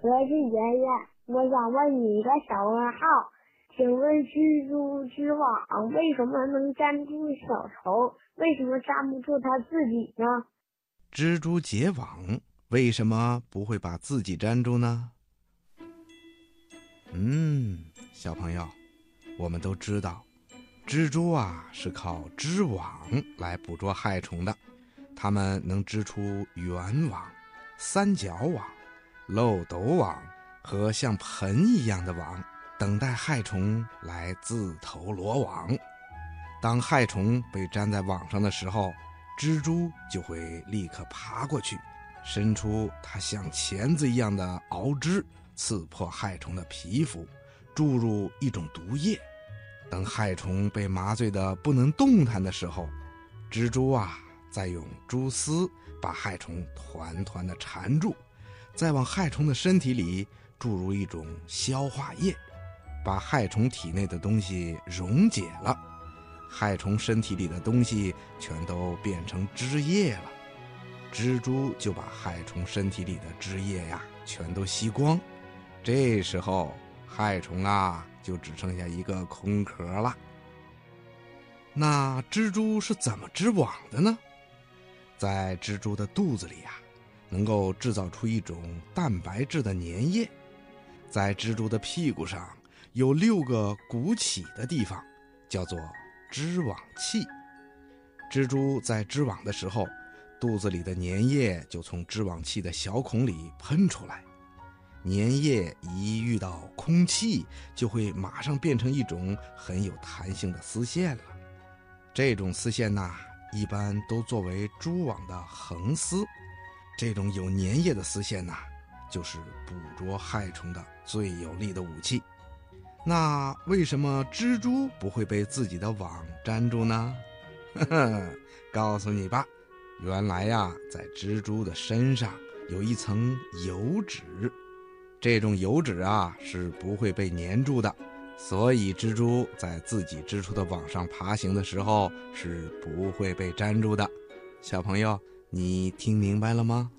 我是圆圆，我想问你一个小问号，请问蜘蛛织网为什么能粘住小虫？为什么粘不住它自己呢？蜘蛛结网为什么不会把自己粘住呢？嗯，小朋友，我们都知道，蜘蛛啊是靠织网来捕捉害虫的，它们能织出圆网、三角网、漏斗网和像盆一样的网，等待害虫来自投罗网。当害虫被粘在网上的时候，蜘蛛就会立刻爬过去，伸出它像钳子一样的螯肢。刺破害虫的皮肤，注入一种毒液。等害虫被麻醉的不能动弹的时候，蜘蛛啊，再用蛛丝把害虫团团的缠住，再往害虫的身体里注入一种消化液，把害虫体内的东西溶解了，害虫身体里的东西全都变成汁液了，蜘蛛就把害虫身体里的汁液呀，全都吸光。这时候，害虫啊，就只剩下一个空壳了。那蜘蛛是怎么织网的呢？在蜘蛛的肚子里呀，能够制造出一种蛋白质的粘液。在蜘蛛的屁股上有六个鼓起的地方，叫做织网器。蜘蛛在织网的时候，肚子里的粘液就从织网器的小孔里喷出来。粘液一遇到空气，就会马上变成一种很有弹性的丝线了。这种丝线呐，一般都作为蛛网的横丝。这种有粘液的丝线呐，就是捕捉害虫的最有力的武器。那为什么蜘蛛不会被自己的网粘住呢？呵呵，告诉你吧，原来呀，在蜘蛛的身上有一层油脂。这种油脂啊是不会被粘住的，所以蜘蛛在自己织出的网上爬行的时候是不会被粘住的。小朋友，你听明白了吗？